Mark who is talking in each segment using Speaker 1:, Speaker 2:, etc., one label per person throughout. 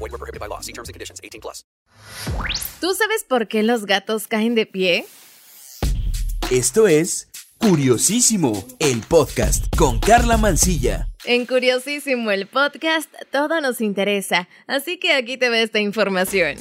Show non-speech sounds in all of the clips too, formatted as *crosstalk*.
Speaker 1: Void were prohibited by law. See terms and conditions. 18 plus.
Speaker 2: ¿Tú sabes por qué los gatos caen de pie?
Speaker 3: Esto es Curiosísimo, el podcast con Carla Mancilla.
Speaker 2: En Curiosísimo el podcast todo nos interesa, así que aquí te ve esta información.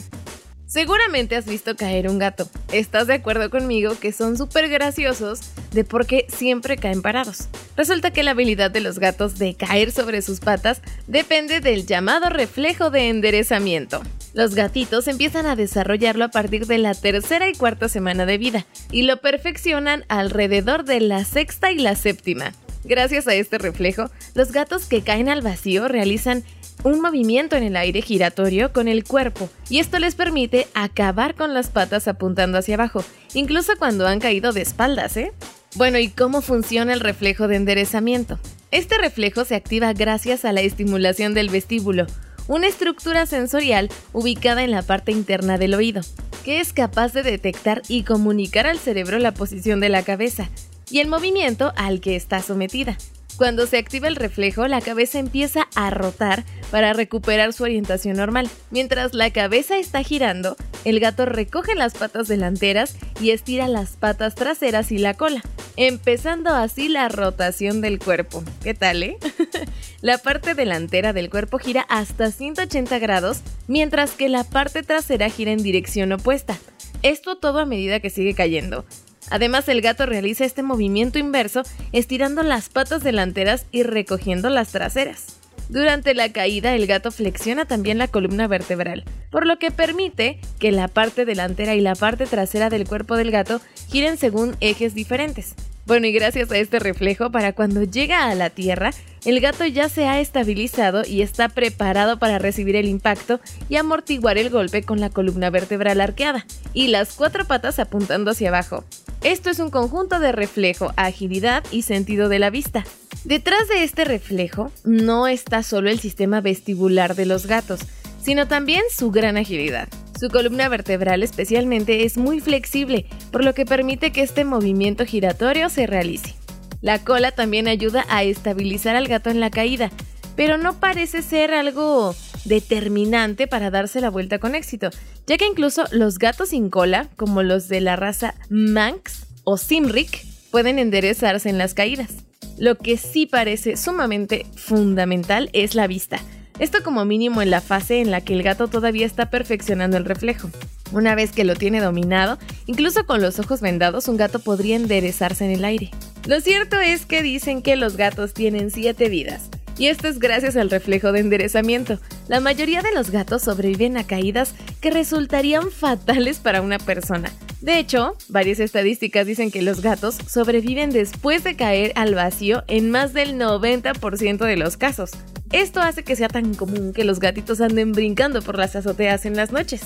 Speaker 2: Seguramente has visto caer un gato. ¿Estás de acuerdo conmigo que son súper graciosos de por qué siempre caen parados? Resulta que la habilidad de los gatos de caer sobre sus patas depende del llamado reflejo de enderezamiento. Los gatitos empiezan a desarrollarlo a partir de la tercera y cuarta semana de vida y lo perfeccionan alrededor de la sexta y la séptima. Gracias a este reflejo, los gatos que caen al vacío realizan un movimiento en el aire giratorio con el cuerpo y esto les permite acabar con las patas apuntando hacia abajo, incluso cuando han caído de espaldas, ¿eh? Bueno, ¿y cómo funciona el reflejo de enderezamiento? Este reflejo se activa gracias a la estimulación del vestíbulo, una estructura sensorial ubicada en la parte interna del oído, que es capaz de detectar y comunicar al cerebro la posición de la cabeza y el movimiento al que está sometida. Cuando se activa el reflejo, la cabeza empieza a rotar para recuperar su orientación normal. Mientras la cabeza está girando, el gato recoge las patas delanteras y estira las patas traseras y la cola, empezando así la rotación del cuerpo. ¿Qué tal, eh? *laughs* la parte delantera del cuerpo gira hasta 180 grados, mientras que la parte trasera gira en dirección opuesta. Esto todo a medida que sigue cayendo. Además, el gato realiza este movimiento inverso estirando las patas delanteras y recogiendo las traseras. Durante la caída, el gato flexiona también la columna vertebral, por lo que permite que la parte delantera y la parte trasera del cuerpo del gato giren según ejes diferentes. Bueno, y gracias a este reflejo, para cuando llega a la tierra, el gato ya se ha estabilizado y está preparado para recibir el impacto y amortiguar el golpe con la columna vertebral arqueada y las cuatro patas apuntando hacia abajo. Esto es un conjunto de reflejo, agilidad y sentido de la vista. Detrás de este reflejo no está solo el sistema vestibular de los gatos, sino también su gran agilidad. Su columna vertebral especialmente es muy flexible, por lo que permite que este movimiento giratorio se realice. La cola también ayuda a estabilizar al gato en la caída, pero no parece ser algo determinante para darse la vuelta con éxito, ya que incluso los gatos sin cola, como los de la raza Manx o Simric, pueden enderezarse en las caídas. Lo que sí parece sumamente fundamental es la vista. Esto como mínimo en la fase en la que el gato todavía está perfeccionando el reflejo. Una vez que lo tiene dominado, incluso con los ojos vendados, un gato podría enderezarse en el aire. Lo cierto es que dicen que los gatos tienen siete vidas. Y esto es gracias al reflejo de enderezamiento. La mayoría de los gatos sobreviven a caídas que resultarían fatales para una persona. De hecho, varias estadísticas dicen que los gatos sobreviven después de caer al vacío en más del 90% de los casos. Esto hace que sea tan común que los gatitos anden brincando por las azoteas en las noches.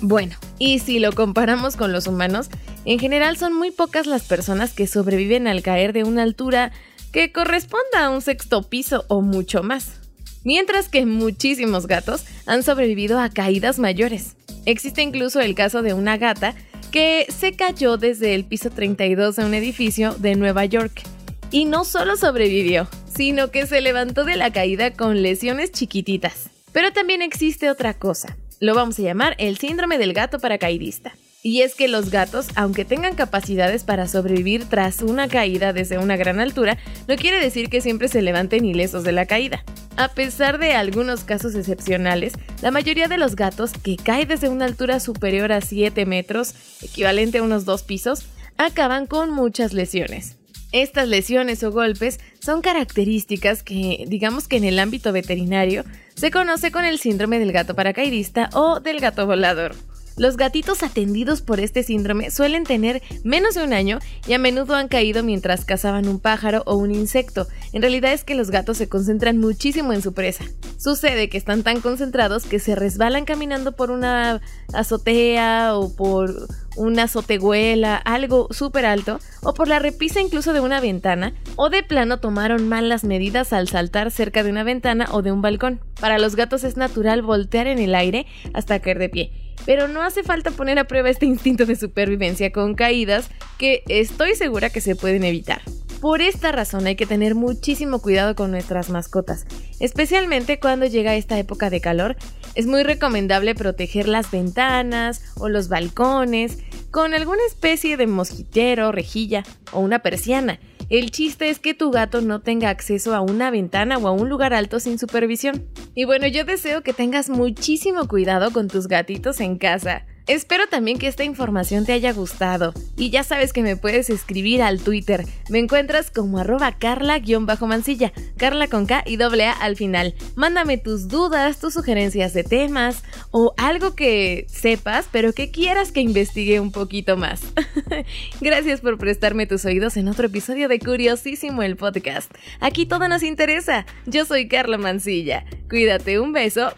Speaker 2: Bueno, y si lo comparamos con los humanos, en general son muy pocas las personas que sobreviven al caer de una altura que corresponda a un sexto piso o mucho más. Mientras que muchísimos gatos han sobrevivido a caídas mayores. Existe incluso el caso de una gata que se cayó desde el piso 32 de un edificio de Nueva York. Y no solo sobrevivió, sino que se levantó de la caída con lesiones chiquititas. Pero también existe otra cosa. Lo vamos a llamar el síndrome del gato paracaidista. Y es que los gatos, aunque tengan capacidades para sobrevivir tras una caída desde una gran altura, no quiere decir que siempre se levanten ilesos de la caída. A pesar de algunos casos excepcionales, la mayoría de los gatos que caen desde una altura superior a 7 metros, equivalente a unos 2 pisos, acaban con muchas lesiones. Estas lesiones o golpes son características que, digamos que en el ámbito veterinario, se conoce con el síndrome del gato paracaidista o del gato volador. Los gatitos atendidos por este síndrome suelen tener menos de un año y a menudo han caído mientras cazaban un pájaro o un insecto. En realidad es que los gatos se concentran muchísimo en su presa. Sucede que están tan concentrados que se resbalan caminando por una azotea o por una azotehuela, algo súper alto, o por la repisa incluso de una ventana, o de plano tomaron mal las medidas al saltar cerca de una ventana o de un balcón. Para los gatos es natural voltear en el aire hasta caer de pie. Pero no hace falta poner a prueba este instinto de supervivencia con caídas que estoy segura que se pueden evitar. Por esta razón hay que tener muchísimo cuidado con nuestras mascotas, especialmente cuando llega esta época de calor. Es muy recomendable proteger las ventanas o los balcones con alguna especie de mosquitero, rejilla o una persiana. El chiste es que tu gato no tenga acceso a una ventana o a un lugar alto sin supervisión. Y bueno, yo deseo que tengas muchísimo cuidado con tus gatitos en casa. Espero también que esta información te haya gustado. Y ya sabes que me puedes escribir al Twitter. Me encuentras como arroba carla-mansilla, carla con K y doble A al final. Mándame tus dudas, tus sugerencias de temas o algo que sepas pero que quieras que investigue un poquito más. *laughs* Gracias por prestarme tus oídos en otro episodio de Curiosísimo el podcast. Aquí todo nos interesa. Yo soy Carla Mansilla. Cuídate, un beso.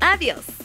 Speaker 2: Adiós.